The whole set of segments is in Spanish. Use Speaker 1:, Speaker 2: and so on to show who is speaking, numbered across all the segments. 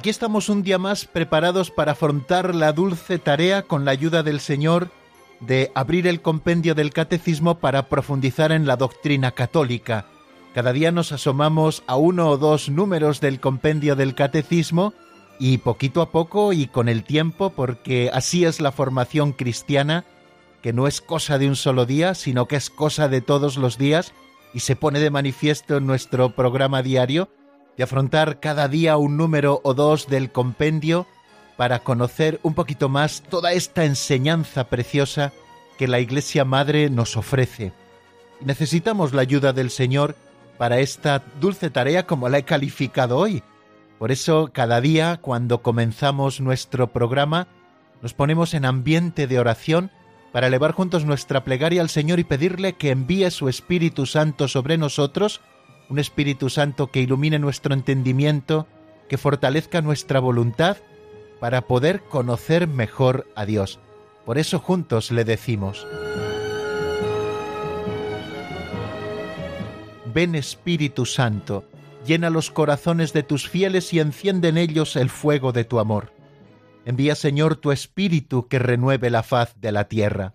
Speaker 1: Aquí estamos un día más preparados para afrontar la dulce tarea con la ayuda del Señor de abrir el compendio del catecismo para profundizar en la doctrina católica. Cada día nos asomamos a uno o dos números del compendio del catecismo y poquito a poco y con el tiempo, porque así es la formación cristiana, que no es cosa de un solo día, sino que es cosa de todos los días y se pone de manifiesto en nuestro programa diario, de afrontar cada día un número o dos del compendio para conocer un poquito más toda esta enseñanza preciosa que la Iglesia Madre nos ofrece. necesitamos la ayuda del Señor para esta dulce tarea como la he calificado hoy. Por eso cada día cuando comenzamos nuestro programa nos ponemos en ambiente de oración para elevar juntos nuestra plegaria al Señor y pedirle que envíe su Espíritu Santo sobre nosotros un Espíritu Santo que ilumine nuestro entendimiento, que fortalezca nuestra voluntad para poder conocer mejor a Dios. Por eso juntos le decimos, Ven Espíritu Santo, llena los corazones de tus fieles y enciende en ellos el fuego de tu amor. Envía Señor tu Espíritu que renueve la faz de la tierra.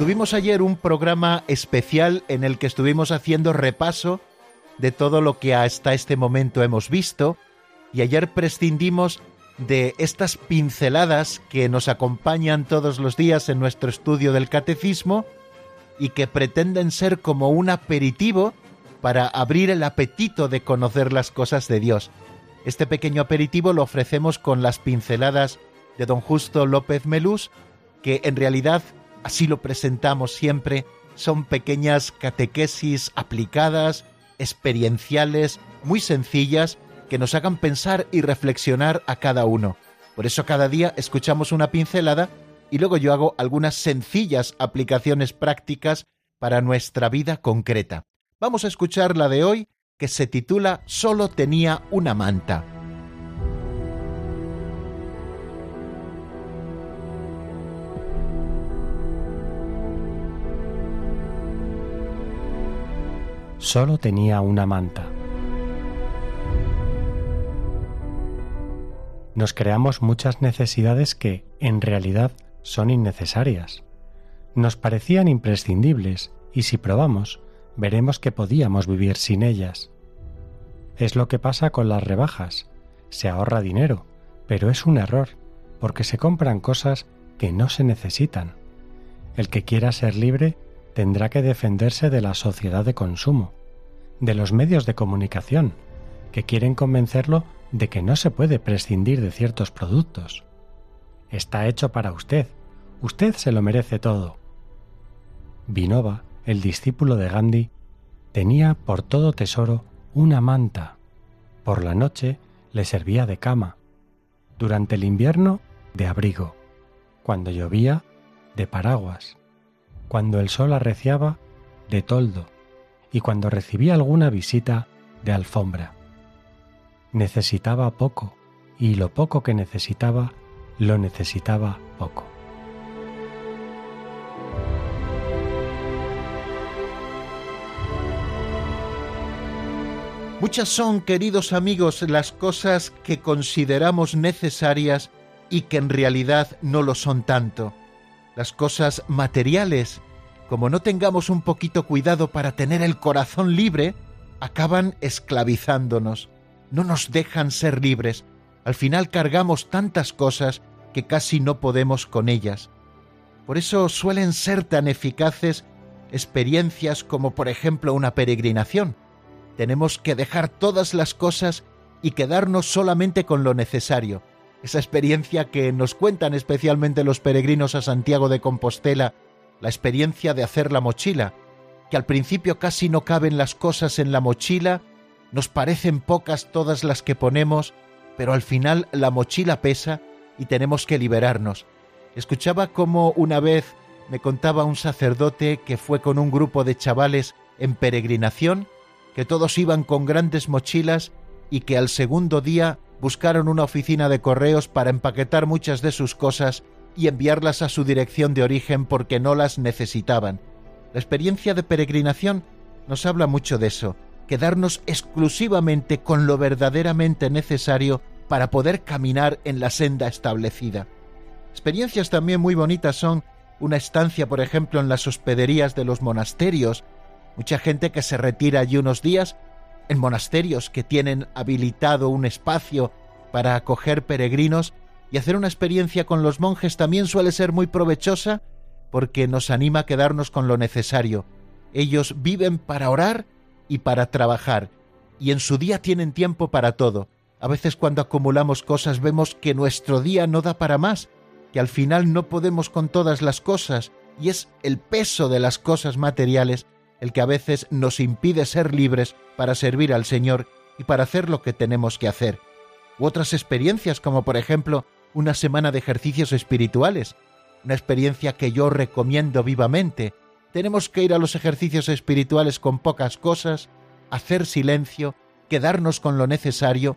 Speaker 1: Tuvimos ayer un programa especial en el que estuvimos haciendo repaso de todo lo que hasta este momento hemos visto y ayer prescindimos de estas pinceladas que nos acompañan todos los días en nuestro estudio del catecismo y que pretenden ser como un aperitivo para abrir el apetito de conocer las cosas de Dios. Este pequeño aperitivo lo ofrecemos con las pinceladas de don Justo López Melús, que en realidad así lo presentamos siempre, son pequeñas catequesis aplicadas, experienciales, muy sencillas, que nos hagan pensar y reflexionar a cada uno. Por eso cada día escuchamos una pincelada y luego yo hago algunas sencillas aplicaciones prácticas para nuestra vida concreta. Vamos a escuchar la de hoy que se titula Solo tenía una manta.
Speaker 2: Solo tenía una manta. Nos creamos muchas necesidades que, en realidad, son innecesarias. Nos parecían imprescindibles y si probamos, veremos que podíamos vivir sin ellas. Es lo que pasa con las rebajas. Se ahorra dinero, pero es un error, porque se compran cosas que no se necesitan. El que quiera ser libre tendrá que defenderse de la sociedad de consumo, de los medios de comunicación, que quieren convencerlo de que no se puede prescindir de ciertos productos. Está hecho para usted, usted se lo merece todo. Vinova, el discípulo de Gandhi, tenía por todo tesoro una manta. Por la noche le servía de cama, durante el invierno de abrigo, cuando llovía de paraguas, cuando el sol arreciaba de toldo y cuando recibía alguna visita de alfombra. Necesitaba poco, y lo poco que necesitaba, lo necesitaba poco.
Speaker 1: Muchas son, queridos amigos, las cosas que consideramos necesarias y que en realidad no lo son tanto. Las cosas materiales, como no tengamos un poquito cuidado para tener el corazón libre, acaban esclavizándonos, no nos dejan ser libres. Al final cargamos tantas cosas que casi no podemos con ellas. Por eso suelen ser tan eficaces experiencias como por ejemplo una peregrinación, tenemos que dejar todas las cosas y quedarnos solamente con lo necesario. Esa experiencia que nos cuentan especialmente los peregrinos a Santiago de Compostela, la experiencia de hacer la mochila, que al principio casi no caben las cosas en la mochila, nos parecen pocas todas las que ponemos, pero al final la mochila pesa y tenemos que liberarnos. Escuchaba cómo una vez me contaba un sacerdote que fue con un grupo de chavales en peregrinación que todos iban con grandes mochilas y que al segundo día buscaron una oficina de correos para empaquetar muchas de sus cosas y enviarlas a su dirección de origen porque no las necesitaban. La experiencia de peregrinación nos habla mucho de eso, quedarnos exclusivamente con lo verdaderamente necesario para poder caminar en la senda establecida. Experiencias también muy bonitas son una estancia, por ejemplo, en las hospederías de los monasterios, Mucha gente que se retira allí unos días en monasterios que tienen habilitado un espacio para acoger peregrinos y hacer una experiencia con los monjes también suele ser muy provechosa porque nos anima a quedarnos con lo necesario. Ellos viven para orar y para trabajar y en su día tienen tiempo para todo. A veces cuando acumulamos cosas vemos que nuestro día no da para más, que al final no podemos con todas las cosas y es el peso de las cosas materiales el que a veces nos impide ser libres para servir al Señor y para hacer lo que tenemos que hacer. U otras experiencias como por ejemplo una semana de ejercicios espirituales, una experiencia que yo recomiendo vivamente. Tenemos que ir a los ejercicios espirituales con pocas cosas, hacer silencio, quedarnos con lo necesario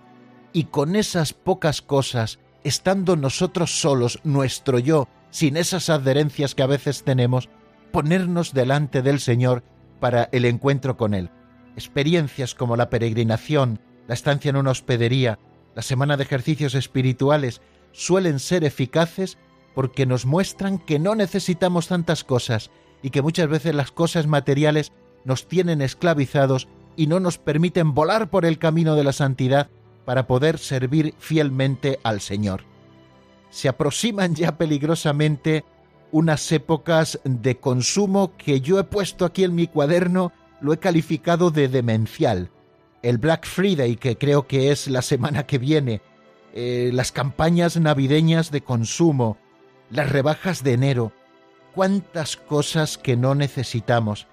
Speaker 1: y con esas pocas cosas, estando nosotros solos, nuestro yo, sin esas adherencias que a veces tenemos, ponernos delante del Señor para el encuentro con Él. Experiencias como la peregrinación, la estancia en una hospedería, la semana de ejercicios espirituales suelen ser eficaces porque nos muestran que no necesitamos tantas cosas y que muchas veces las cosas materiales nos tienen esclavizados y no nos permiten volar por el camino de la santidad para poder servir fielmente al Señor. Se aproximan ya peligrosamente unas épocas de consumo que yo he puesto aquí en mi cuaderno, lo he calificado de demencial. El Black Friday, que creo que es la semana que viene, eh, las campañas navideñas de consumo, las rebajas de enero, cuántas cosas que no necesitamos.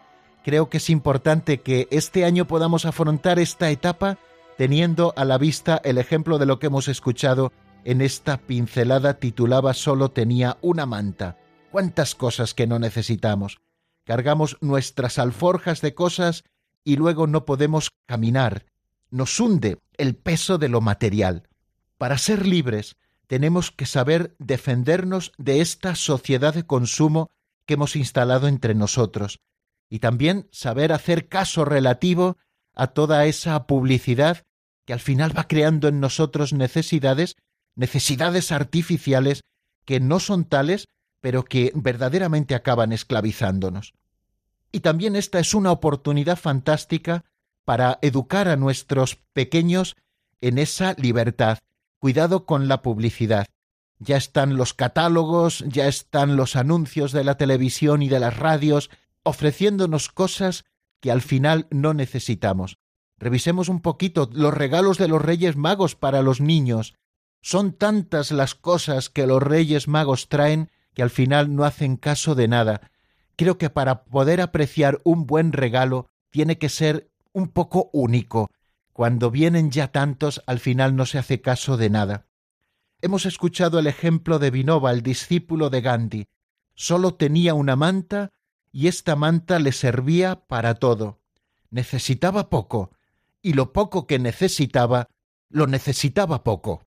Speaker 1: Creo que es importante que este año podamos afrontar esta etapa teniendo a la vista el ejemplo de lo que hemos escuchado en esta pincelada titulada Solo tenía una manta cuántas cosas que no necesitamos. Cargamos nuestras alforjas de cosas y luego no podemos caminar. Nos hunde el peso de lo material. Para ser libres tenemos que saber defendernos de esta sociedad de consumo que hemos instalado entre nosotros y también saber hacer caso relativo a toda esa publicidad que al final va creando en nosotros necesidades, necesidades artificiales que no son tales, pero que verdaderamente acaban esclavizándonos. Y también esta es una oportunidad fantástica para educar a nuestros pequeños en esa libertad. Cuidado con la publicidad. Ya están los catálogos, ya están los anuncios de la televisión y de las radios ofreciéndonos cosas que al final no necesitamos. Revisemos un poquito los regalos de los Reyes Magos para los niños. Son tantas las cosas que los Reyes Magos traen que al final no hacen caso de nada. Creo que para poder apreciar un buen regalo tiene que ser un poco único. Cuando vienen ya tantos, al final no se hace caso de nada. Hemos escuchado el ejemplo de Vinoba, el discípulo de Gandhi. Solo tenía una manta y esta manta le servía para todo. necesitaba poco, y lo poco que necesitaba, lo necesitaba poco.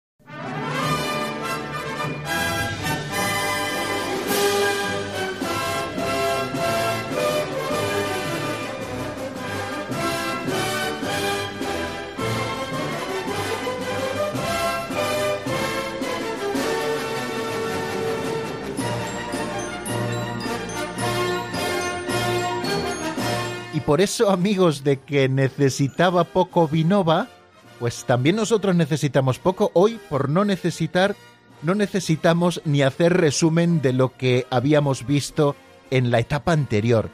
Speaker 1: Por eso, amigos, de que necesitaba poco Vinova, pues también nosotros necesitamos poco. Hoy, por no necesitar, no necesitamos ni hacer resumen de lo que habíamos visto en la etapa anterior.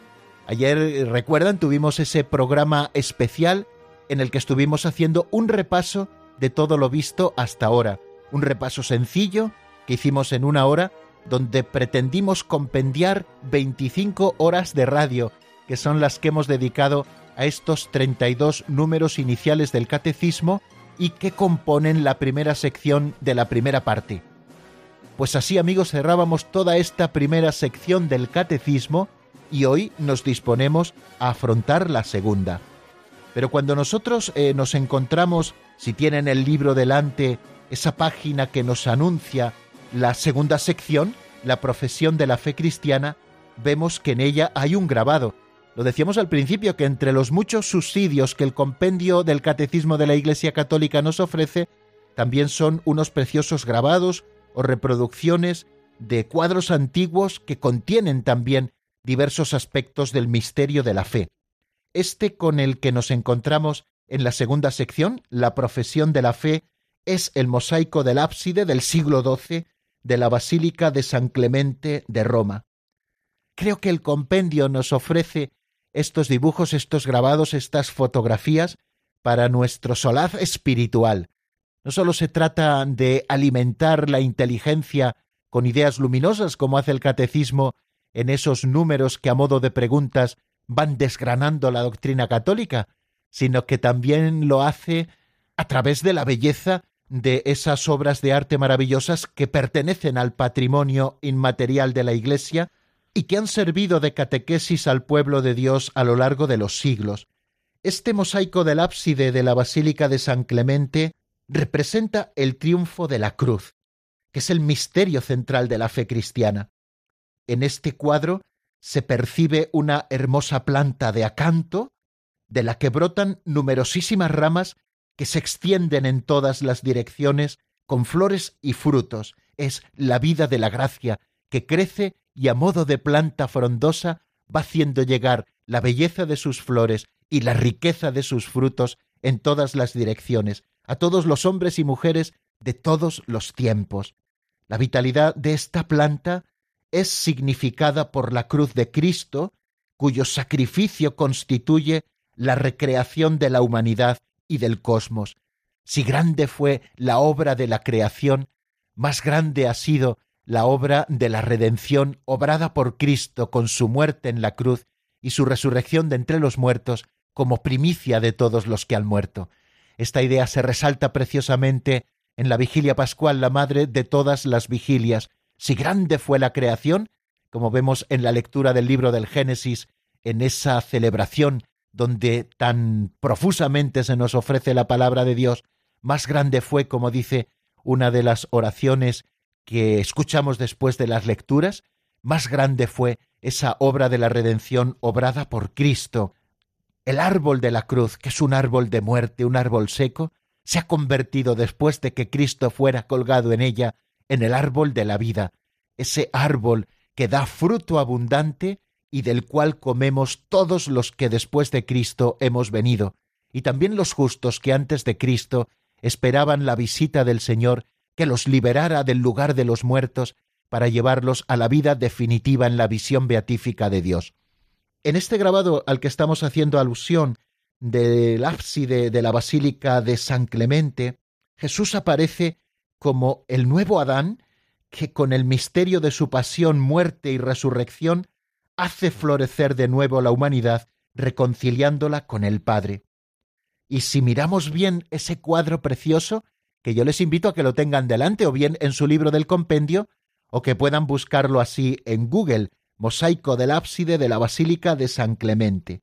Speaker 1: Ayer, recuerdan, tuvimos ese programa especial en el que estuvimos haciendo un repaso de todo lo visto hasta ahora. Un repaso sencillo que hicimos en una hora donde pretendimos compendiar 25 horas de radio que son las que hemos dedicado a estos 32 números iniciales del catecismo y que componen la primera sección de la primera parte. Pues así amigos cerrábamos toda esta primera sección del catecismo y hoy nos disponemos a afrontar la segunda. Pero cuando nosotros eh, nos encontramos, si tienen el libro delante, esa página que nos anuncia la segunda sección, la profesión de la fe cristiana, vemos que en ella hay un grabado lo decíamos al principio que entre los muchos subsidios que el compendio del Catecismo de la Iglesia Católica nos ofrece, también son unos preciosos grabados o reproducciones de cuadros antiguos que contienen también diversos aspectos del misterio de la fe. Este con el que nos encontramos en la segunda sección, la profesión de la fe, es el mosaico del ábside del siglo XII de la Basílica de San Clemente de Roma. Creo que el compendio nos ofrece estos dibujos, estos grabados, estas fotografías para nuestro solaz espiritual. No solo se trata de alimentar la inteligencia con ideas luminosas como hace el catecismo en esos números que a modo de preguntas van desgranando la doctrina católica, sino que también lo hace a través de la belleza de esas obras de arte maravillosas que pertenecen al patrimonio inmaterial de la Iglesia y que han servido de catequesis al pueblo de Dios a lo largo de los siglos. Este mosaico del ábside de la Basílica de San Clemente representa el triunfo de la cruz, que es el misterio central de la fe cristiana. En este cuadro se percibe una hermosa planta de acanto, de la que brotan numerosísimas ramas que se extienden en todas las direcciones con flores y frutos. Es la vida de la gracia que crece y a modo de planta frondosa va haciendo llegar la belleza de sus flores y la riqueza de sus frutos en todas las direcciones, a todos los hombres y mujeres de todos los tiempos. La vitalidad de esta planta es significada por la cruz de Cristo, cuyo sacrificio constituye la recreación de la humanidad y del cosmos. Si grande fue la obra de la creación, más grande ha sido la obra de la redención obrada por Cristo con su muerte en la cruz y su resurrección de entre los muertos como primicia de todos los que han muerto. Esta idea se resalta preciosamente en la vigilia pascual, la madre de todas las vigilias. Si grande fue la creación, como vemos en la lectura del libro del Génesis, en esa celebración donde tan profusamente se nos ofrece la palabra de Dios, más grande fue, como dice una de las oraciones que escuchamos después de las lecturas, más grande fue esa obra de la redención obrada por Cristo. El árbol de la cruz, que es un árbol de muerte, un árbol seco, se ha convertido después de que Cristo fuera colgado en ella en el árbol de la vida, ese árbol que da fruto abundante y del cual comemos todos los que después de Cristo hemos venido, y también los justos que antes de Cristo esperaban la visita del Señor que los liberara del lugar de los muertos para llevarlos a la vida definitiva en la visión beatífica de Dios. En este grabado al que estamos haciendo alusión del ábside de la Basílica de San Clemente, Jesús aparece como el nuevo Adán que con el misterio de su pasión, muerte y resurrección hace florecer de nuevo la humanidad, reconciliándola con el Padre. Y si miramos bien ese cuadro precioso, que yo les invito a que lo tengan delante o bien en su libro del compendio o que puedan buscarlo así en Google, Mosaico del ábside de la Basílica de San Clemente.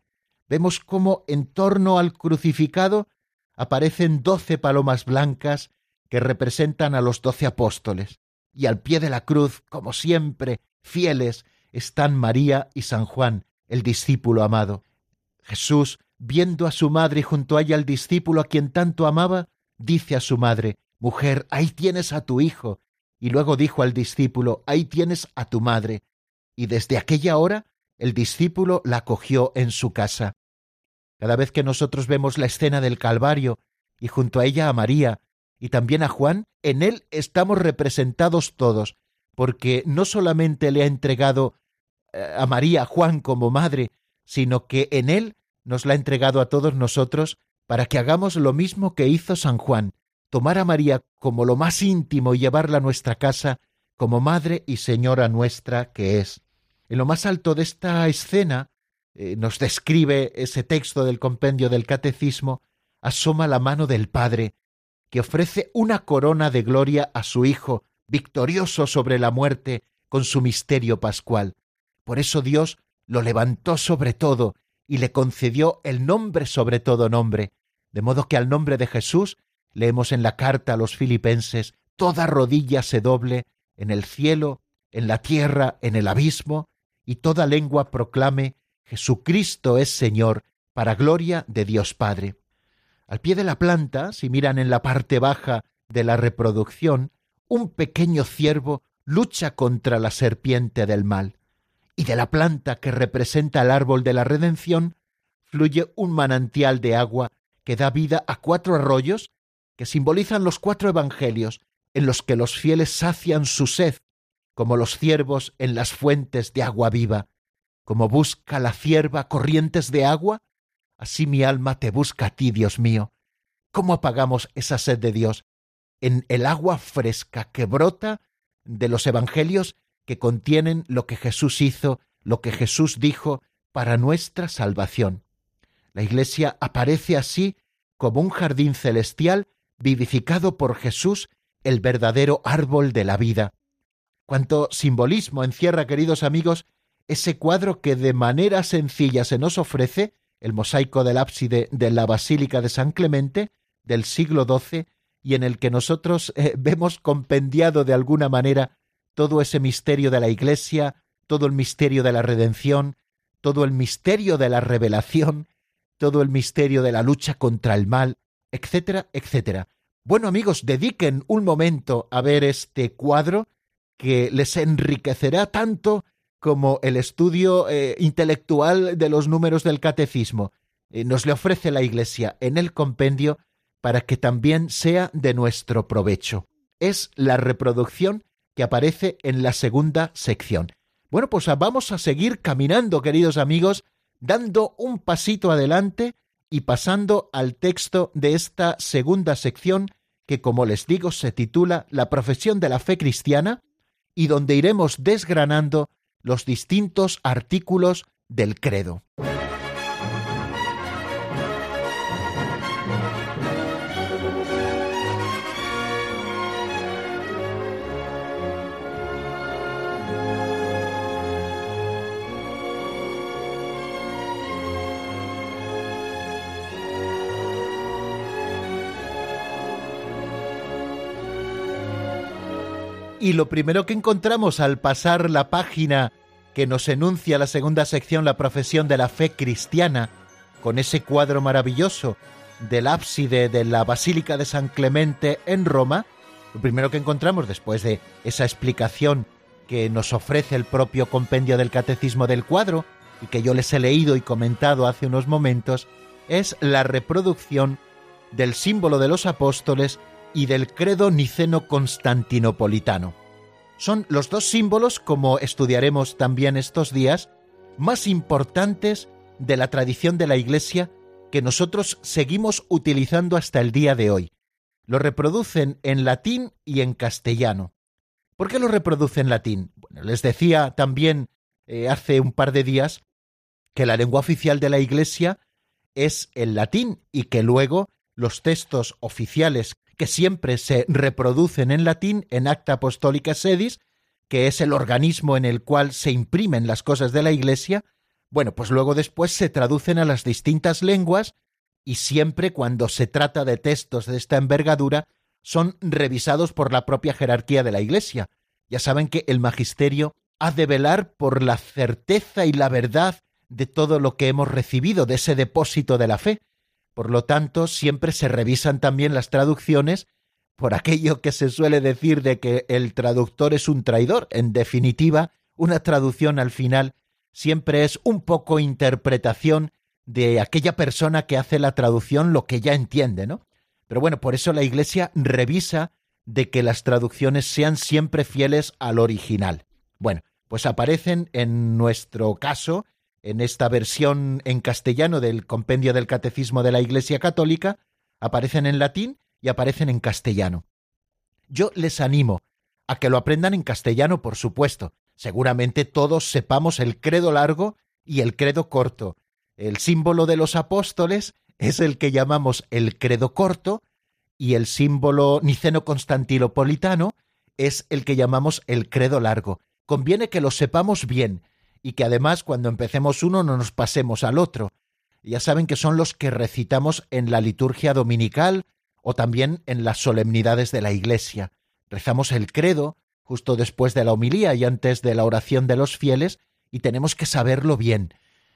Speaker 1: vemos cómo en torno al crucificado aparecen doce palomas blancas que representan a los doce apóstoles, y al pie de la cruz, como siempre, fieles, están María y San Juan, el discípulo amado. Jesús, viendo a su madre junto a ella al discípulo a quien tanto amaba, dice a su madre, Mujer, ahí tienes a tu hijo. Y luego dijo al discípulo, Ahí tienes a tu madre. Y desde aquella hora el discípulo la acogió en su casa. Cada vez que nosotros vemos la escena del Calvario y junto a ella a María y también a Juan, en él estamos representados todos, porque no solamente le ha entregado eh, a María, Juan como madre, sino que en él nos la ha entregado a todos nosotros para que hagamos lo mismo que hizo San Juan, tomar a María como lo más íntimo y llevarla a nuestra casa como madre y señora nuestra que es. En lo más alto de esta escena, eh, nos describe ese texto del compendio del Catecismo, asoma la mano del Padre, que ofrece una corona de gloria a su Hijo, victorioso sobre la muerte, con su misterio pascual. Por eso Dios lo levantó sobre todo y le concedió el nombre sobre todo nombre, de modo que al nombre de Jesús, leemos en la carta a los filipenses, toda rodilla se doble en el cielo, en la tierra, en el abismo, y toda lengua proclame Jesucristo es Señor, para gloria de Dios Padre. Al pie de la planta, si miran en la parte baja de la reproducción, un pequeño ciervo lucha contra la serpiente del mal, y de la planta que representa el árbol de la redención, fluye un manantial de agua que da vida a cuatro arroyos que simbolizan los cuatro evangelios en los que los fieles sacian su sed, como los ciervos en las fuentes de agua viva, como busca la cierva corrientes de agua, así mi alma te busca a ti, Dios mío. ¿Cómo apagamos esa sed de Dios? En el agua fresca que brota de los evangelios que contienen lo que Jesús hizo, lo que Jesús dijo para nuestra salvación. La Iglesia aparece así como un jardín celestial vivificado por Jesús, el verdadero árbol de la vida. Cuánto simbolismo encierra, queridos amigos, ese cuadro que de manera sencilla se nos ofrece, el mosaico del ábside de la Basílica de San Clemente del siglo XII, y en el que nosotros eh, vemos compendiado de alguna manera todo ese misterio de la Iglesia, todo el misterio de la redención, todo el misterio de la revelación, todo el misterio de la lucha contra el mal, etcétera, etcétera. Bueno amigos, dediquen un momento a ver este cuadro que les enriquecerá tanto como el estudio eh, intelectual de los números del catecismo. Eh, nos le ofrece la Iglesia en el compendio para que también sea de nuestro provecho. Es la reproducción que aparece en la segunda sección. Bueno, pues vamos a seguir caminando, queridos amigos, dando un pasito adelante y pasando al texto de esta segunda sección que, como les digo, se titula La profesión de la fe cristiana y donde iremos desgranando los distintos artículos del credo. Y lo primero que encontramos al pasar la página que nos enuncia la segunda sección, la profesión de la fe cristiana, con ese cuadro maravilloso del ábside de la Basílica de San Clemente en Roma, lo primero que encontramos después de esa explicación que nos ofrece el propio compendio del Catecismo del cuadro, y que yo les he leído y comentado hace unos momentos, es la reproducción del símbolo de los apóstoles y del credo niceno-constantinopolitano. Son los dos símbolos, como estudiaremos también estos días, más importantes de la tradición de la Iglesia que nosotros seguimos utilizando hasta el día de hoy. Lo reproducen en latín y en castellano. ¿Por qué lo reproducen en latín? Bueno, les decía también eh, hace un par de días que la lengua oficial de la Iglesia es el latín y que luego los textos oficiales que siempre se reproducen en latín en Acta Apostólica Sedis, que es el organismo en el cual se imprimen las cosas de la Iglesia, Bueno, pues luego después se traducen a las distintas lenguas y siempre cuando se trata de textos de esta envergadura son revisados por la propia jerarquía de la Iglesia. Ya saben que el magisterio ha de velar por la certeza y la verdad de todo lo que hemos recibido, de ese depósito de la fe. Por lo tanto, siempre se revisan también las traducciones por aquello que se suele decir de que el traductor es un traidor. En definitiva, una traducción al final siempre es un poco interpretación de aquella persona que hace la traducción lo que ya entiende, ¿no? Pero bueno, por eso la Iglesia revisa de que las traducciones sean siempre fieles al original. Bueno, pues aparecen en nuestro caso, en esta versión en castellano del compendio del Catecismo de la Iglesia Católica, aparecen en latín y aparecen en castellano. Yo les animo a que lo aprendan en castellano, por supuesto, seguramente todos sepamos el credo largo y el credo corto. El símbolo de los apóstoles es el que llamamos el credo corto y el símbolo niceno-constantilopolitano es el que llamamos el credo largo. Conviene que lo sepamos bien y que además cuando empecemos uno no nos pasemos al otro. Ya saben que son los que recitamos en la liturgia dominical o también en las solemnidades de la Iglesia. Rezamos el credo, justo después de la homilía y antes de la oración de los fieles, y tenemos que saberlo bien.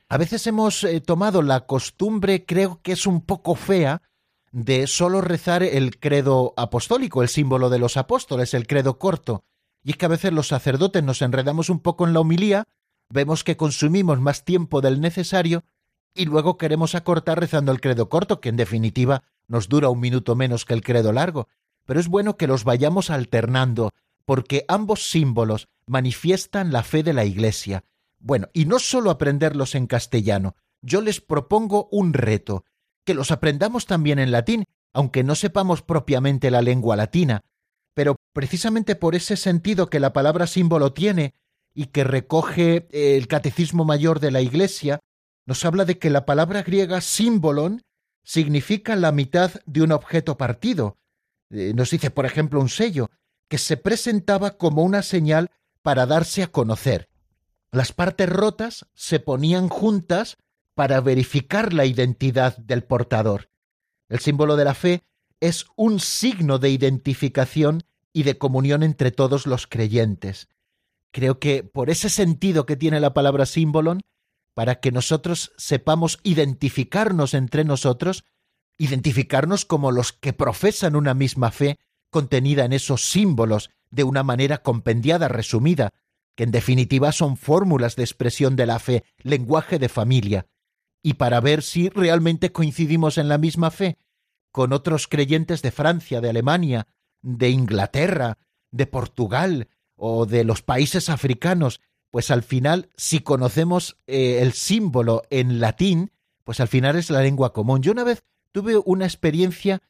Speaker 1: A veces hemos eh, tomado la costumbre, creo que es un poco fea, de solo rezar el credo apostólico, el símbolo de los apóstoles, el credo corto. Y es que a veces los sacerdotes nos enredamos un poco en la homilía, vemos que consumimos más tiempo del necesario y luego queremos acortar rezando el credo corto, que en definitiva nos dura un minuto menos que el credo largo. Pero es bueno que los vayamos alternando, porque ambos símbolos manifiestan la fe de la Iglesia. Bueno, y no solo aprenderlos en castellano, yo les propongo un reto, que los aprendamos también en latín, aunque no sepamos propiamente la lengua latina, pero precisamente por ese sentido que la palabra símbolo tiene y que recoge el catecismo mayor de la Iglesia, nos habla de que la palabra griega símbolon significa la mitad de un objeto partido. Eh, nos dice, por ejemplo, un sello, que se presentaba como una señal para darse a conocer. Las partes rotas se ponían juntas para verificar la identidad del portador. El símbolo de la fe es un signo de identificación y de comunión entre todos los creyentes. Creo que por ese sentido que tiene la palabra símbolon, para que nosotros sepamos identificarnos entre nosotros, identificarnos como los que profesan una misma fe contenida en esos símbolos de una manera compendiada, resumida, que en definitiva son fórmulas de expresión de la fe, lenguaje de familia, y para ver si realmente coincidimos en la misma fe con otros creyentes de Francia, de Alemania, de Inglaterra, de Portugal o de los países africanos, pues al final, si conocemos eh, el símbolo en latín, pues al final es la lengua común. Yo una vez tuve una experiencia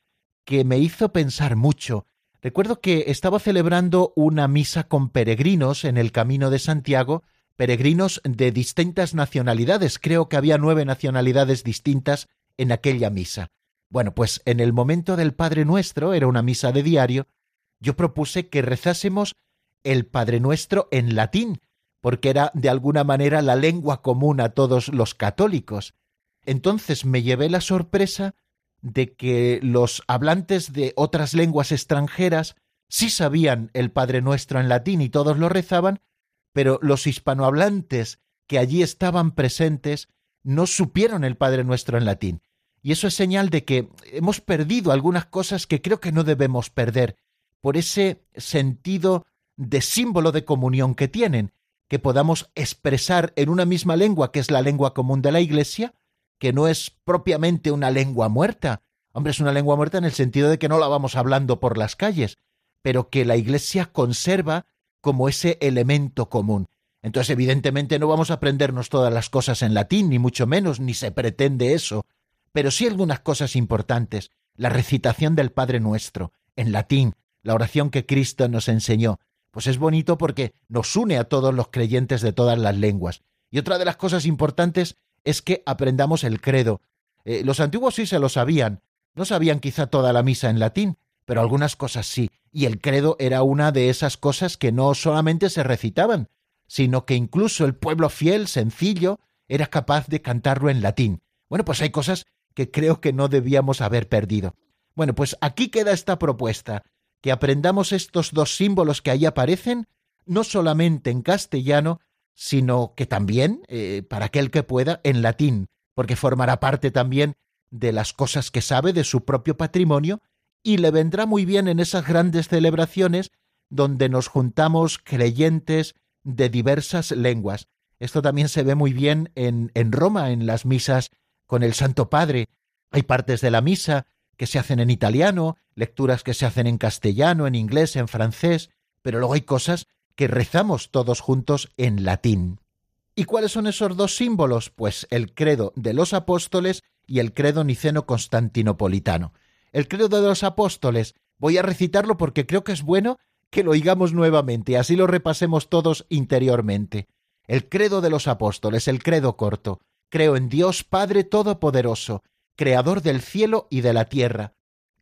Speaker 1: que me hizo pensar mucho. Recuerdo que estaba celebrando una misa con peregrinos en el Camino de Santiago, peregrinos de distintas nacionalidades, creo que había nueve nacionalidades distintas en aquella misa. Bueno, pues en el momento del Padre Nuestro, era una misa de diario, yo propuse que rezásemos el Padre Nuestro en latín, porque era de alguna manera la lengua común a todos los católicos. Entonces me llevé la sorpresa de que los hablantes de otras lenguas extranjeras sí sabían el Padre Nuestro en latín y todos lo rezaban, pero los hispanohablantes que allí estaban presentes no supieron el Padre Nuestro en latín. Y eso es señal de que hemos perdido algunas cosas que creo que no debemos perder por ese sentido de símbolo de comunión que tienen, que podamos expresar en una misma lengua que es la lengua común de la Iglesia, que no es propiamente una lengua muerta. Hombre, es una lengua muerta en el sentido de que no la vamos hablando por las calles, pero que la Iglesia conserva como ese elemento común. Entonces, evidentemente, no vamos a aprendernos todas las cosas en latín, ni mucho menos, ni se pretende eso, pero sí algunas cosas importantes. La recitación del Padre Nuestro, en latín, la oración que Cristo nos enseñó. Pues es bonito porque nos une a todos los creyentes de todas las lenguas. Y otra de las cosas importantes es que aprendamos el credo. Eh, los antiguos sí se lo sabían, no sabían quizá toda la misa en latín, pero algunas cosas sí, y el credo era una de esas cosas que no solamente se recitaban, sino que incluso el pueblo fiel, sencillo, era capaz de cantarlo en latín. Bueno, pues hay cosas que creo que no debíamos haber perdido. Bueno, pues aquí queda esta propuesta, que aprendamos estos dos símbolos que ahí aparecen, no solamente en castellano, sino que también, eh, para aquel que pueda, en latín, porque formará parte también de las cosas que sabe de su propio patrimonio y le vendrá muy bien en esas grandes celebraciones donde nos juntamos creyentes de diversas lenguas. Esto también se ve muy bien en, en Roma, en las misas con el Santo Padre. Hay partes de la misa que se hacen en italiano, lecturas que se hacen en castellano, en inglés, en francés, pero luego hay cosas que rezamos todos juntos en latín. ¿Y cuáles son esos dos símbolos? Pues el credo de los apóstoles y el credo niceno constantinopolitano. El credo de los apóstoles, voy a recitarlo porque creo que es bueno que lo oigamos nuevamente, así lo repasemos todos interiormente. El credo de los apóstoles, el credo corto. Creo en Dios Padre Todopoderoso, Creador del cielo y de la tierra.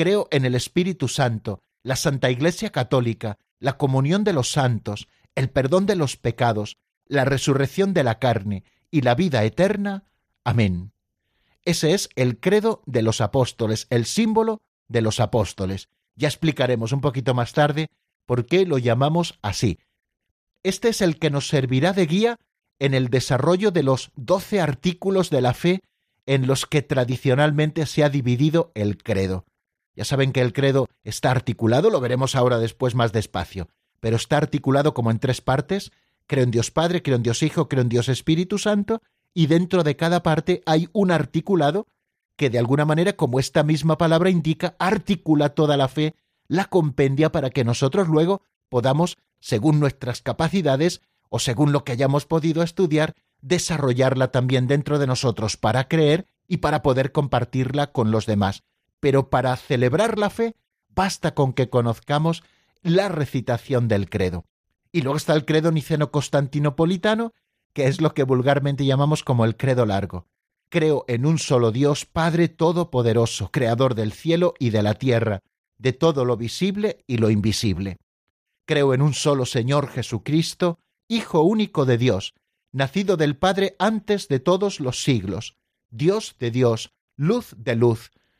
Speaker 1: Creo en el Espíritu Santo, la Santa Iglesia Católica, la comunión de los santos, el perdón de los pecados, la resurrección de la carne y la vida eterna. Amén. Ese es el credo de los apóstoles, el símbolo de los apóstoles. Ya explicaremos un poquito más tarde por qué lo llamamos así. Este es el que nos servirá de guía en el desarrollo de los doce artículos de la fe en los que tradicionalmente se ha dividido el credo. Ya saben que el credo está articulado, lo veremos ahora después más despacio, pero está articulado como en tres partes. Creo en Dios Padre, creo en Dios Hijo, creo en Dios Espíritu Santo, y dentro de cada parte hay un articulado que de alguna manera, como esta misma palabra indica, articula toda la fe, la compendia para que nosotros luego podamos, según nuestras capacidades o según lo que hayamos podido estudiar, desarrollarla también dentro de nosotros para creer y para poder compartirla con los demás. Pero para celebrar la fe basta con que conozcamos la recitación del credo. Y luego está el credo niceno constantinopolitano, que es lo que vulgarmente llamamos como el credo largo. Creo en un solo Dios, Padre Todopoderoso, Creador del cielo y de la tierra, de todo lo visible y lo invisible. Creo en un solo Señor Jesucristo, Hijo único de Dios, nacido del Padre antes de todos los siglos, Dios de Dios, luz de luz,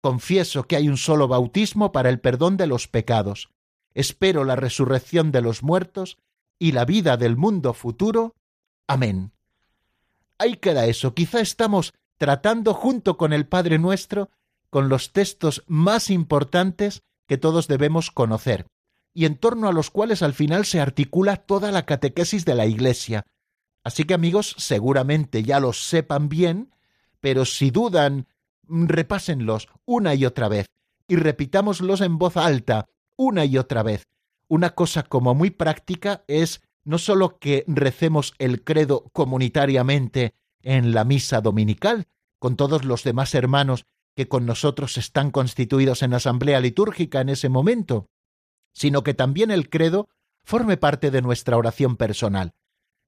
Speaker 1: Confieso que hay un solo bautismo para el perdón de los pecados. Espero la resurrección de los muertos y la vida del mundo futuro. Amén. Ahí queda eso. Quizá estamos tratando junto con el Padre Nuestro con los textos más importantes que todos debemos conocer, y en torno a los cuales al final se articula toda la catequesis de la Iglesia. Así que amigos, seguramente ya los sepan bien, pero si dudan, repásenlos una y otra vez, y repitámoslos en voz alta una y otra vez. Una cosa como muy práctica es no sólo que recemos el credo comunitariamente en la misa dominical, con todos los demás hermanos que con nosotros están constituidos en asamblea litúrgica en ese momento, sino que también el credo forme parte de nuestra oración personal.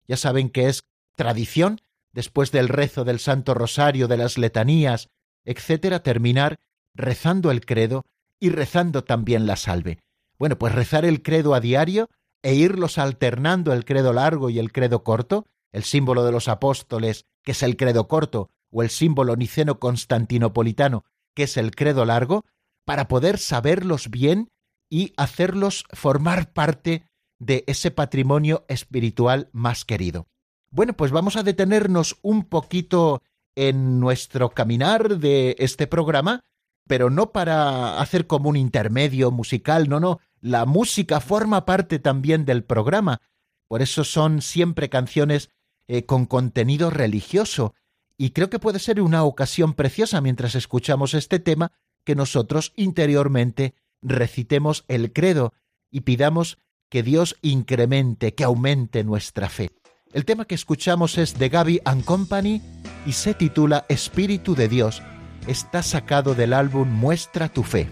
Speaker 1: Ya saben que es tradición, después del rezo del Santo Rosario, de las letanías, etcétera, terminar rezando el credo y rezando también la salve. Bueno, pues rezar el credo a diario e irlos alternando el credo largo y el credo corto, el símbolo de los apóstoles, que es el credo corto, o el símbolo niceno constantinopolitano, que es el credo largo, para poder saberlos bien y hacerlos formar parte de ese patrimonio espiritual más querido. Bueno, pues vamos a detenernos un poquito en nuestro caminar de este programa, pero no para hacer como un intermedio musical, no, no, la música forma parte también del programa, por eso son siempre canciones eh, con contenido religioso, y creo que puede ser una ocasión preciosa mientras escuchamos este tema que nosotros interiormente recitemos el credo y pidamos que Dios incremente, que aumente nuestra fe. El tema que escuchamos es de Gaby and Company y se titula Espíritu de Dios. Está sacado del álbum Muestra tu fe.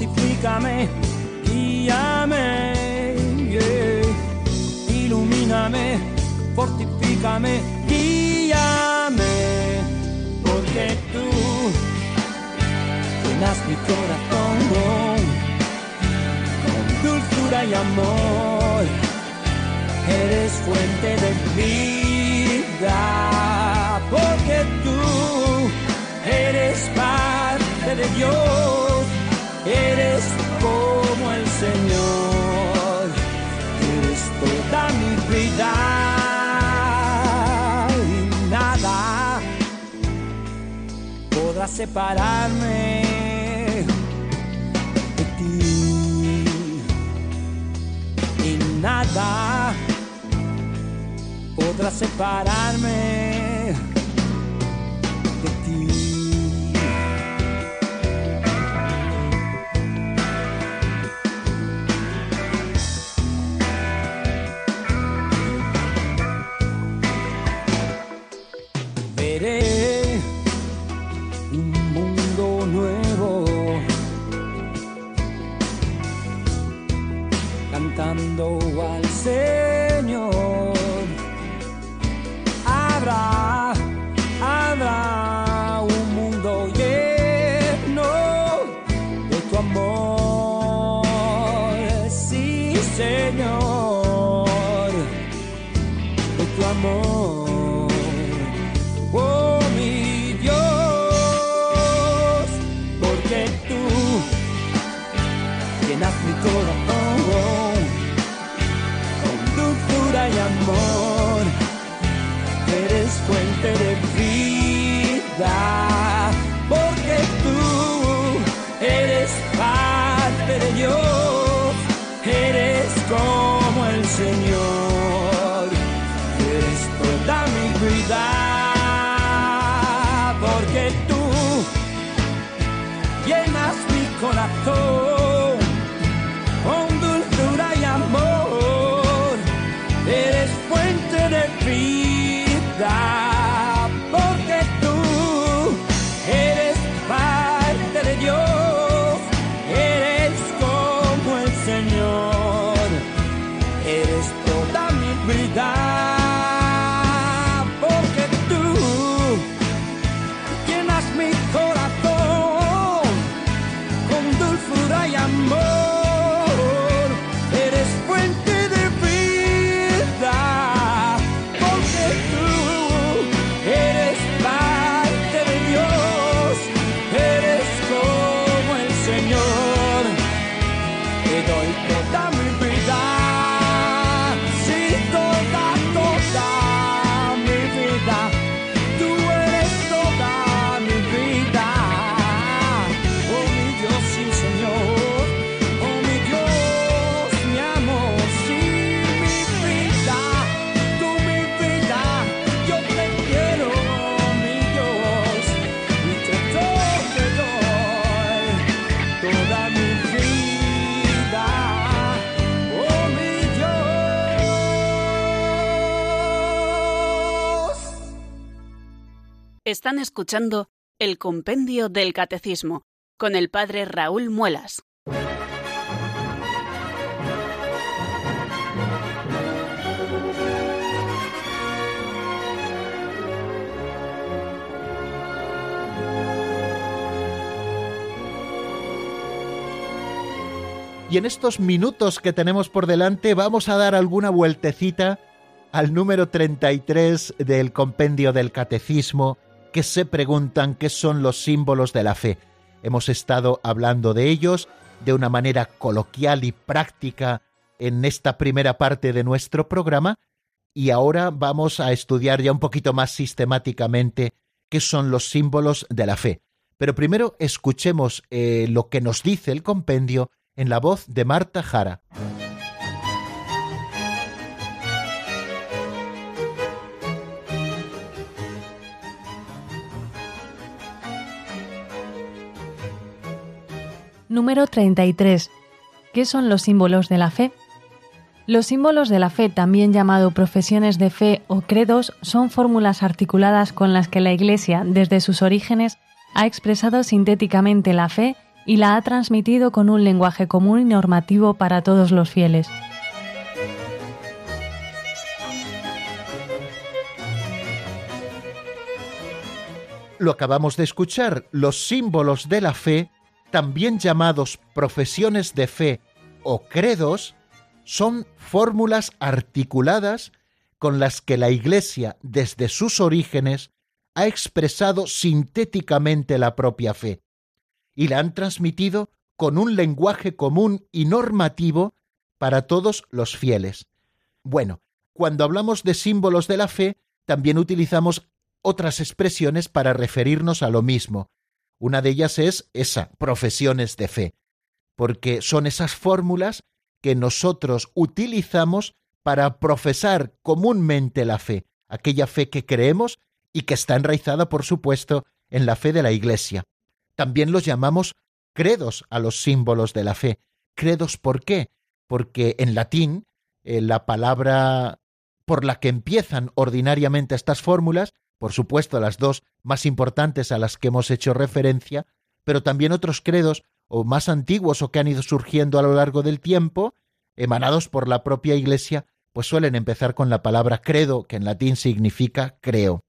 Speaker 3: Fortifícame, guíame. Ilumíname, fortifícame, guíame. Porque tú llenas mi corazón con dulzura y amor. Eres fuente de vida, porque tú eres parte de Dios, eres como el Señor, eres toda mi vida y nada podrá separarme de ti. Y nada podrá separarme
Speaker 4: Están escuchando el Compendio del Catecismo con el Padre Raúl Muelas.
Speaker 1: Y en estos minutos que tenemos por delante vamos a dar alguna vueltecita al número 33 del compendio del Catecismo, que se preguntan qué son los símbolos de la fe. Hemos estado hablando de ellos de una manera coloquial y práctica en esta primera parte de nuestro programa y ahora vamos a estudiar ya un poquito más sistemáticamente qué son los símbolos de la fe. Pero primero escuchemos eh, lo que nos dice el compendio en la voz de Marta Jara.
Speaker 5: Número 33. ¿Qué son los símbolos de la fe? Los símbolos de la fe, también llamado profesiones de fe o credos, son fórmulas articuladas con las que la Iglesia, desde sus orígenes, ha expresado sintéticamente la fe y la ha transmitido con un lenguaje común y normativo para todos los fieles.
Speaker 1: Lo acabamos de escuchar, los símbolos de la fe, también llamados profesiones de fe o credos, son fórmulas articuladas con las que la Iglesia, desde sus orígenes, ha expresado sintéticamente la propia fe y la han transmitido con un lenguaje común y normativo para todos los fieles. Bueno, cuando hablamos de símbolos de la fe, también utilizamos otras expresiones para referirnos a lo mismo. Una de ellas es esa, profesiones de fe, porque son esas fórmulas que nosotros utilizamos para profesar comúnmente la fe, aquella fe que creemos y que está enraizada, por supuesto, en la fe de la Iglesia. También los llamamos credos a los símbolos de la fe. Credos, ¿por qué? Porque en latín eh, la palabra por la que empiezan ordinariamente estas fórmulas, por supuesto las dos más importantes a las que hemos hecho referencia, pero también otros credos o más antiguos o que han ido surgiendo a lo largo del tiempo, emanados por la propia Iglesia, pues suelen empezar con la palabra credo, que en latín significa creo.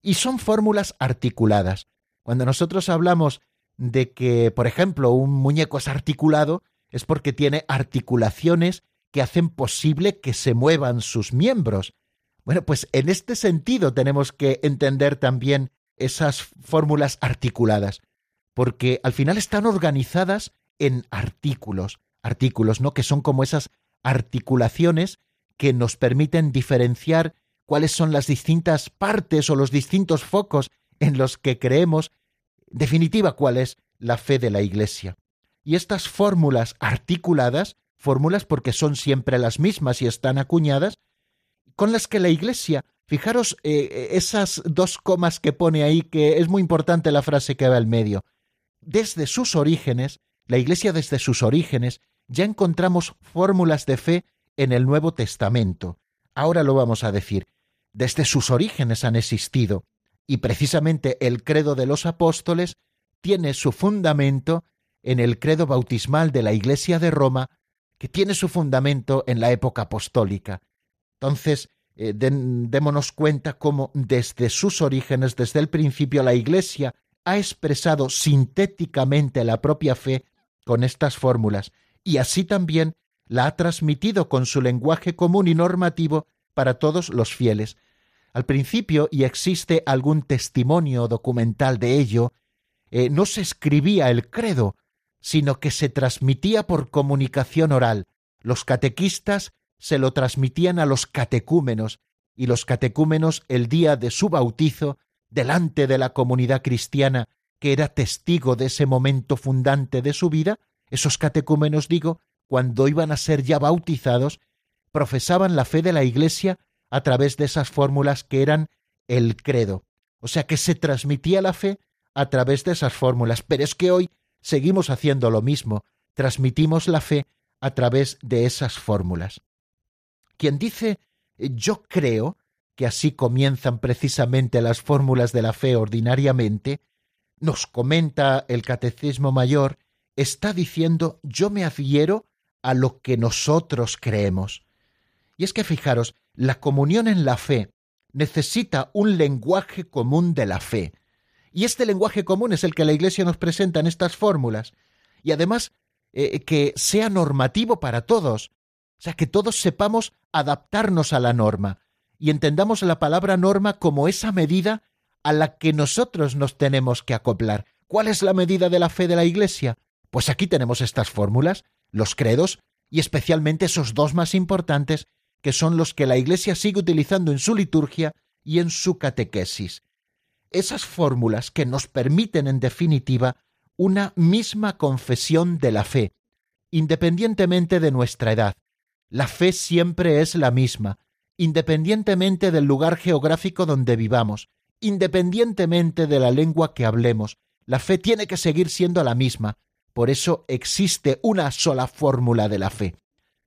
Speaker 1: Y son fórmulas articuladas. Cuando nosotros hablamos de que, por ejemplo, un muñeco es articulado, es porque tiene articulaciones que hacen posible que se muevan sus miembros. Bueno, pues en este sentido tenemos que entender también esas fórmulas articuladas, porque al final están organizadas en artículos, artículos, ¿no? Que son como esas articulaciones que nos permiten diferenciar cuáles son las distintas partes o los distintos focos en los que creemos definitiva cuál es la fe de la Iglesia. Y estas fórmulas articuladas, fórmulas porque son siempre las mismas y están acuñadas, con las que la Iglesia, fijaros eh, esas dos comas que pone ahí, que es muy importante la frase que va al medio, desde sus orígenes, la Iglesia desde sus orígenes, ya encontramos fórmulas de fe en el Nuevo Testamento. Ahora lo vamos a decir. Desde sus orígenes han existido. Y precisamente el credo de los apóstoles tiene su fundamento en el credo bautismal de la Iglesia de Roma, que tiene su fundamento en la época apostólica. Entonces, eh, démonos cuenta cómo desde sus orígenes, desde el principio, la Iglesia ha expresado sintéticamente la propia fe con estas fórmulas, y así también la ha transmitido con su lenguaje común y normativo para todos los fieles, al principio, y existe algún testimonio documental de ello, eh, no se escribía el credo, sino que se transmitía por comunicación oral. Los catequistas se lo transmitían a los catecúmenos, y los catecúmenos el día de su bautizo, delante de la comunidad cristiana que era testigo de ese momento fundante de su vida, esos catecúmenos, digo, cuando iban a ser ya bautizados, profesaban la fe de la Iglesia a través de esas fórmulas que eran el credo. O sea que se transmitía la fe a través de esas fórmulas. Pero es que hoy seguimos haciendo lo mismo, transmitimos la fe a través de esas fórmulas. Quien dice yo creo, que así comienzan precisamente las fórmulas de la fe ordinariamente, nos comenta el Catecismo Mayor, está diciendo yo me adhiero a lo que nosotros creemos. Y es que fijaros, la comunión en la fe necesita un lenguaje común de la fe. Y este lenguaje común es el que la Iglesia nos presenta en estas fórmulas. Y además, eh, que sea normativo para todos. O sea, que todos sepamos adaptarnos a la norma y entendamos la palabra norma como esa medida a la que nosotros nos tenemos que acoplar. ¿Cuál es la medida de la fe de la Iglesia? Pues aquí tenemos estas fórmulas, los credos, y especialmente esos dos más importantes, que son los que la Iglesia sigue utilizando en su liturgia y en su catequesis. Esas fórmulas que nos permiten, en definitiva, una misma confesión de la fe, independientemente de nuestra edad. La fe siempre es la misma, independientemente del lugar geográfico donde vivamos, independientemente de la lengua que hablemos. La fe tiene que seguir siendo la misma. Por eso existe una sola fórmula de la fe.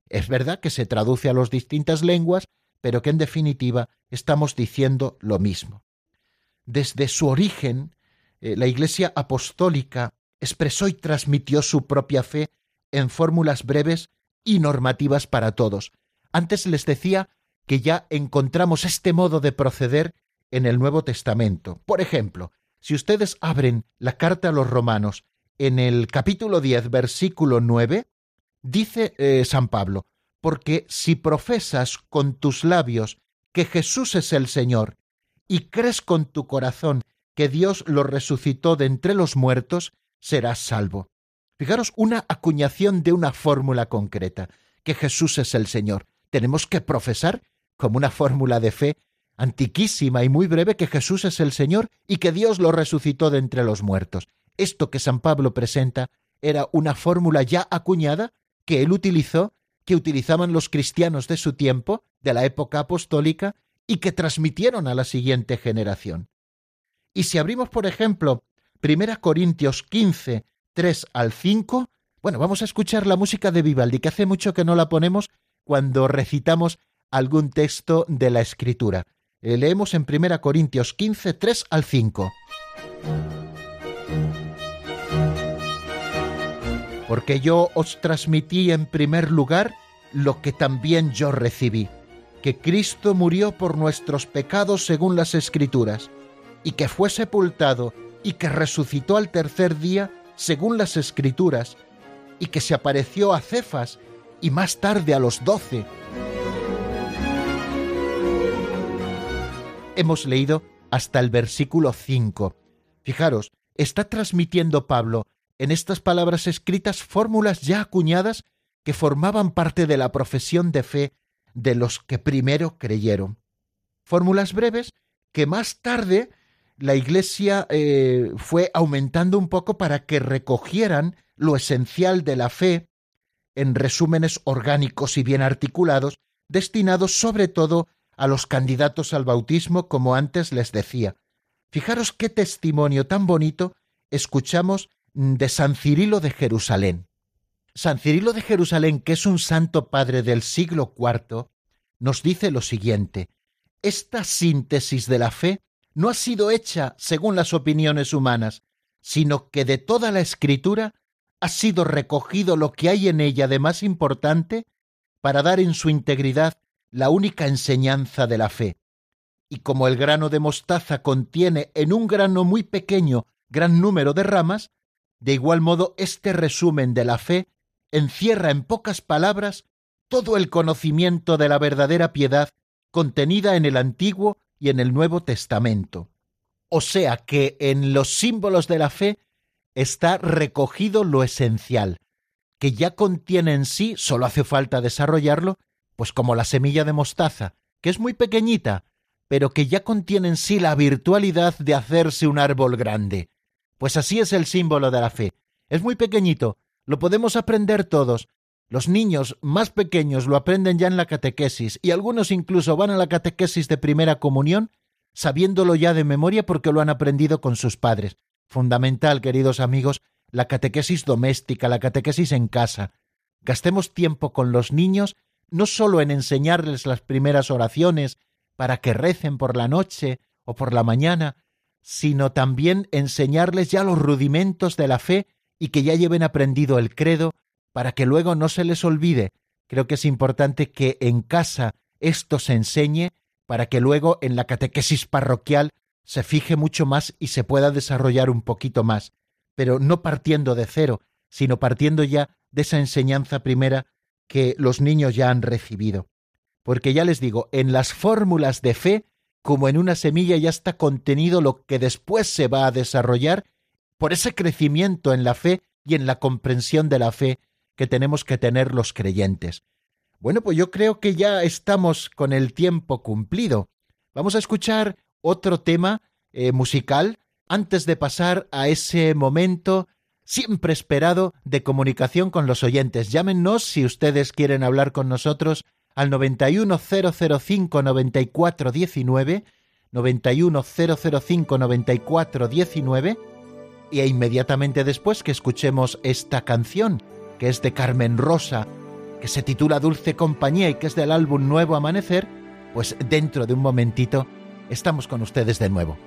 Speaker 1: Es verdad que se traduce a las distintas lenguas, pero que en definitiva estamos diciendo lo mismo. Desde su origen, eh, la Iglesia apostólica expresó y transmitió su propia fe en fórmulas breves y normativas para todos. Antes les decía que ya encontramos este modo de proceder en el Nuevo Testamento. Por ejemplo, si ustedes abren la carta a los romanos en el capítulo 10, versículo 9, dice eh, San Pablo, porque si profesas con tus labios que Jesús es el Señor y crees con tu corazón que Dios lo resucitó de entre los muertos, serás salvo. Fijaros una acuñación de una fórmula concreta, que Jesús es el Señor. Tenemos que profesar como una fórmula de fe antiquísima y muy breve que Jesús es el Señor y que Dios lo resucitó de entre los muertos. Esto que San Pablo presenta era una fórmula ya acuñada que él utilizó, que utilizaban los cristianos de su tiempo, de la época apostólica, y que transmitieron a la siguiente generación. Y si abrimos, por ejemplo, 1 Corintios 15, 3 al 5, bueno, vamos a escuchar la música de Vivaldi, que hace mucho que no la ponemos cuando recitamos algún texto de la Escritura. Eh, leemos en 1 Corintios 15, 3 al 5. Porque yo os transmití en primer lugar lo que también yo recibí, que Cristo murió por nuestros pecados según las Escrituras, y que fue sepultado y que resucitó al tercer día según las Escrituras, y que se apareció a Cefas y más tarde a los doce. hemos leído hasta el versículo 5. Fijaros, está transmitiendo Pablo en estas palabras escritas fórmulas ya acuñadas que formaban parte de la profesión de fe de los que primero creyeron. Fórmulas breves que más tarde la Iglesia eh, fue aumentando un poco para que recogieran lo esencial de la fe en resúmenes orgánicos y bien articulados, destinados sobre todo a los candidatos al bautismo, como antes les decía. Fijaros qué testimonio tan bonito escuchamos de San Cirilo de Jerusalén. San Cirilo de Jerusalén, que es un santo padre del siglo IV, nos dice lo siguiente, esta síntesis de la fe no ha sido hecha según las opiniones humanas, sino que de toda la escritura ha sido recogido lo que hay en ella de más importante para dar en su integridad la única enseñanza de la fe. Y como el grano de mostaza contiene en un grano muy pequeño gran número de ramas, de igual modo este resumen de la fe encierra en pocas palabras todo el conocimiento de la verdadera piedad contenida en el Antiguo y en el Nuevo Testamento. O sea que en los símbolos de la fe está recogido lo esencial, que ya contiene en sí, solo hace falta desarrollarlo, pues como la semilla de mostaza, que es muy pequeñita, pero que ya contiene en sí la virtualidad de hacerse un árbol grande. Pues así es el símbolo de la fe. Es muy pequeñito, lo podemos aprender todos. Los niños más pequeños lo aprenden ya en la catequesis y algunos incluso van a la catequesis de primera comunión sabiéndolo ya de memoria porque lo han aprendido con sus padres. Fundamental, queridos amigos, la catequesis doméstica, la catequesis en casa. Gastemos tiempo con los niños no sólo en enseñarles las primeras oraciones, para que recen por la noche o por la mañana, sino también enseñarles ya los rudimentos de la fe y que ya lleven aprendido el credo para que luego no se les olvide. Creo que es importante que en casa esto se enseñe para que luego en la catequesis parroquial se fije mucho más y se pueda desarrollar un poquito más, pero no partiendo de cero, sino partiendo ya de esa enseñanza primera que los niños ya han recibido. Porque ya les digo, en las fórmulas de fe, como en una semilla ya está contenido lo que después se va a desarrollar por ese crecimiento en la fe y en la comprensión de la fe que tenemos que tener los creyentes. Bueno, pues yo creo que ya estamos con el tiempo cumplido. Vamos a escuchar otro tema eh, musical antes de pasar a ese momento siempre esperado de comunicación con los oyentes. Llámenos si ustedes quieren hablar con nosotros al 91005 9419 91005 9419 y inmediatamente después que escuchemos esta canción que es de Carmen Rosa, que se titula Dulce Compañía y que es del álbum Nuevo Amanecer, pues dentro de un momentito estamos con ustedes de nuevo.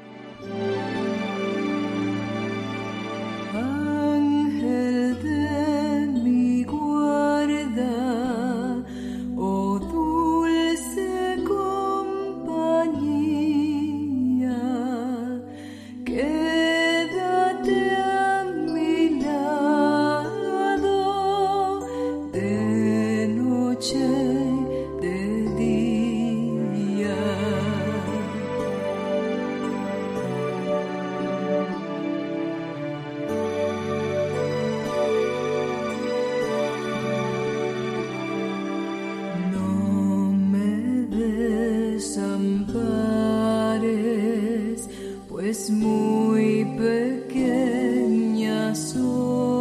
Speaker 1: pues muy pequeña soy.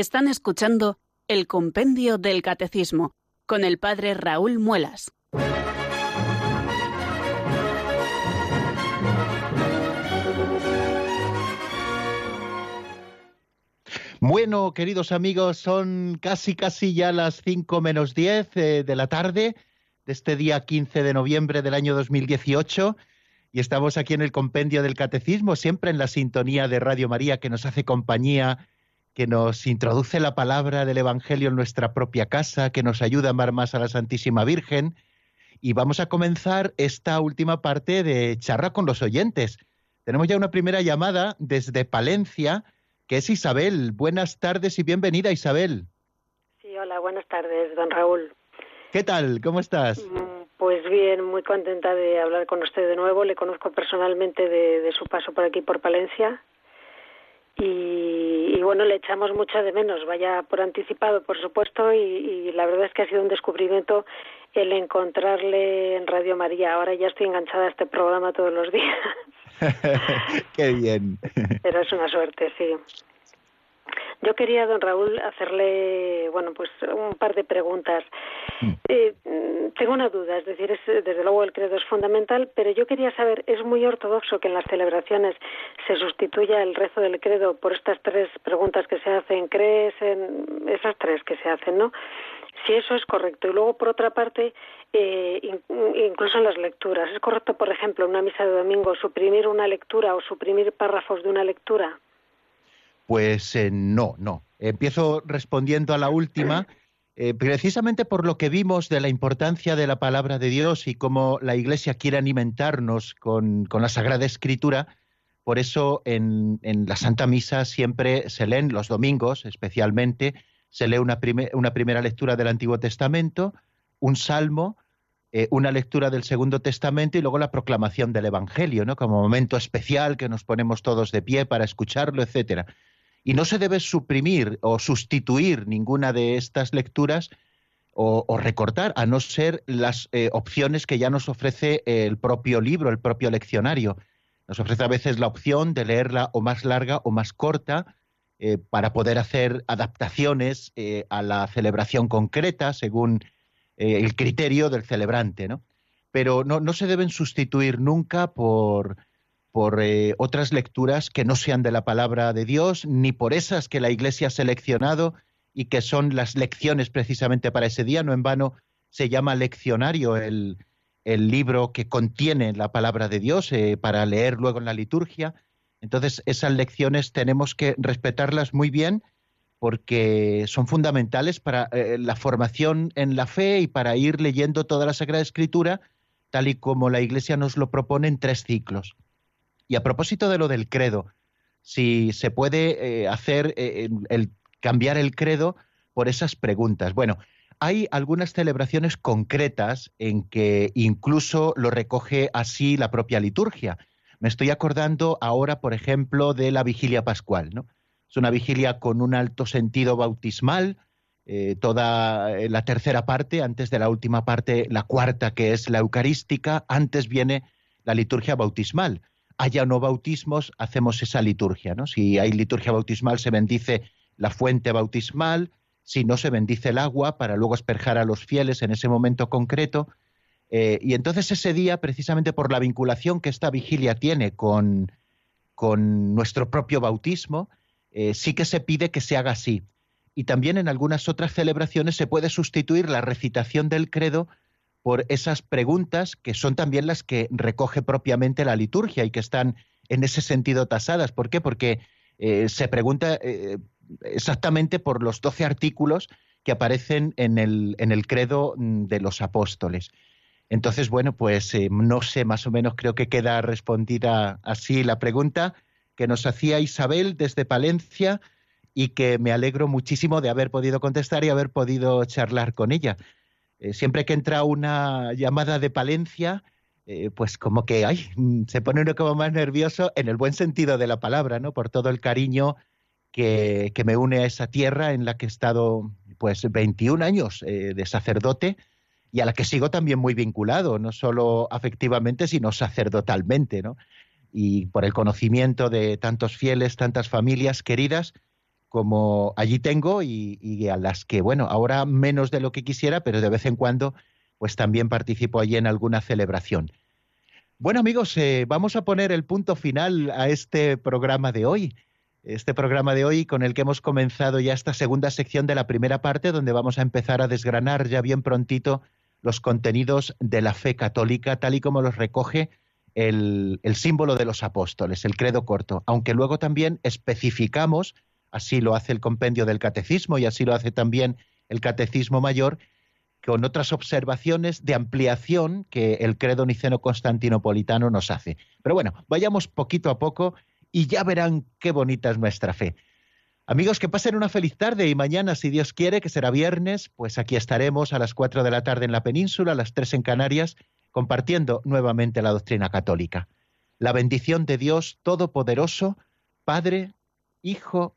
Speaker 4: Están escuchando el Compendio del Catecismo con el Padre Raúl Muelas.
Speaker 1: Bueno, queridos amigos, son casi casi ya las 5 menos 10 eh, de la tarde de este día 15 de noviembre del año 2018 y estamos aquí en el Compendio del Catecismo, siempre en la sintonía de Radio María que nos hace compañía que nos introduce la palabra del Evangelio en nuestra propia casa, que nos ayuda a amar más a la Santísima Virgen. Y vamos a comenzar esta última parte de charla con los oyentes. Tenemos ya una primera llamada desde Palencia, que es Isabel. Buenas tardes y bienvenida, Isabel.
Speaker 6: Sí, hola, buenas tardes, don Raúl.
Speaker 1: ¿Qué tal? ¿Cómo estás?
Speaker 6: Mm, pues bien, muy contenta de hablar con usted de nuevo. Le conozco personalmente de, de su paso por aquí, por Palencia y, bueno, le echamos mucho de menos, vaya por anticipado, por supuesto, y, la verdad es que ha sido un descubrimiento el encontrarle en Radio María. Ahora ya estoy enganchada a este programa todos los días.
Speaker 1: Qué bien.
Speaker 6: Pero es una suerte, sí. Yo quería, don Raúl, hacerle, bueno, pues un par de preguntas. Mm. Eh, tengo una duda, es decir, desde luego el credo es fundamental, pero yo quería saber, ¿es muy ortodoxo que en las celebraciones se sustituya el rezo del credo por estas tres preguntas que se hacen? ¿Crees en esas tres que se hacen, no? Si eso es correcto. Y luego, por otra parte, eh, incluso en las lecturas, ¿es correcto, por ejemplo, en una misa de domingo, suprimir una lectura o suprimir párrafos de una lectura?
Speaker 1: Pues eh, no, no. Empiezo respondiendo a la última, eh, precisamente por lo que vimos de la importancia de la palabra de Dios y cómo la Iglesia quiere alimentarnos con, la Sagrada Escritura. Por eso en, la Santa Misa siempre se leen los domingos, especialmente, se lee una, una primera lectura del Antiguo Testamento, un salmo, eh, una lectura del Segundo Testamento y luego la proclamación del Evangelio, ¿no? Como momento especial que nos ponemos todos de pie para escucharlo, etcétera. Y no se debe suprimir o sustituir ninguna de estas lecturas o, recortar, a no ser las eh, opciones que ya nos ofrece el propio libro, el propio leccionario. Nos ofrece a veces la opción de leerla o más larga o más corta eh, para poder hacer adaptaciones eh, a la celebración concreta según el criterio del celebrante, ¿no? Pero no, no se deben sustituir nunca por, por eh, otras lecturas que no sean de la palabra de Dios, ni por esas que la Iglesia ha seleccionado y que son las lecciones precisamente para ese día. No en vano se llama leccionario el, libro que contiene la palabra de Dios eh, para leer luego en la liturgia. Entonces, esas lecciones tenemos que respetarlas muy bien porque son fundamentales para eh, la formación en la fe y para ir leyendo toda la Sagrada Escritura, tal y como la Iglesia nos lo propone en tres ciclos. Y a propósito de lo del credo, si se puede eh, hacer eh, el cambiar el credo por esas preguntas. Bueno, hay algunas celebraciones concretas en que incluso lo recoge así la propia liturgia. Me estoy acordando ahora, por ejemplo, de la vigilia pascual. ¿no? Es una vigilia con un alto sentido bautismal, eh, toda la tercera parte, antes de la última parte, la cuarta, que es la eucarística, antes viene la liturgia bautismal haya no bautismos, hacemos esa liturgia. ¿no? Si hay liturgia bautismal, se bendice la fuente bautismal, si no, se bendice el agua para luego esperjar a los fieles en ese momento concreto. Eh, y entonces ese día, precisamente por la vinculación que esta vigilia tiene con, con nuestro propio bautismo, eh, sí que se pide que se haga así. Y también en algunas otras celebraciones se puede sustituir la recitación del credo por esas preguntas que son también las que recoge propiamente la liturgia y que están en ese sentido tasadas. ¿Por qué? Porque eh, se pregunta eh, exactamente por los doce artículos que aparecen en el, en el credo mm, de los apóstoles. Entonces, bueno, pues eh, no sé, más o menos creo que queda respondida así la pregunta que nos hacía Isabel desde Palencia y que me alegro muchísimo de haber podido contestar y haber podido charlar con ella. Eh, siempre que entra una llamada de Palencia, eh, pues como que ay, mm, se pone uno como más nervioso en el buen sentido de la palabra, ¿no? Por todo el cariño que, me une a esa tierra en la que he estado pues 21 años eh, de sacerdote y a la que sigo también muy vinculado, no solo afectivamente, sino sacerdotalmente, ¿no? Y por el conocimiento de tantos fieles, tantas familias queridas, como allí tengo y, a las que, bueno, ahora menos de lo que quisiera, pero de vez en cuando, pues también participo allí en alguna celebración. Bueno amigos, eh, vamos a poner el punto final a este programa de hoy. Este programa de hoy con el que hemos comenzado ya esta segunda sección de la primera parte, donde vamos a empezar a desgranar ya bien prontito los contenidos de la fe católica, tal y como los recoge el, el símbolo de los apóstoles, el credo corto, aunque luego también especificamos así lo hace el compendio del catecismo y así lo hace también el catecismo mayor, con otras observaciones de ampliación que el credo niceno constantinopolitano nos hace. Pero bueno, vayamos poquito a poco y ya verán qué bonita es nuestra fe. Amigos, que pasen una feliz tarde y mañana, si Dios quiere, que será viernes, pues aquí estaremos a las cuatro de la tarde en la península, a las tres en Canarias, compartiendo nuevamente la doctrina católica. La bendición de Dios Todopoderoso, Padre, Hijo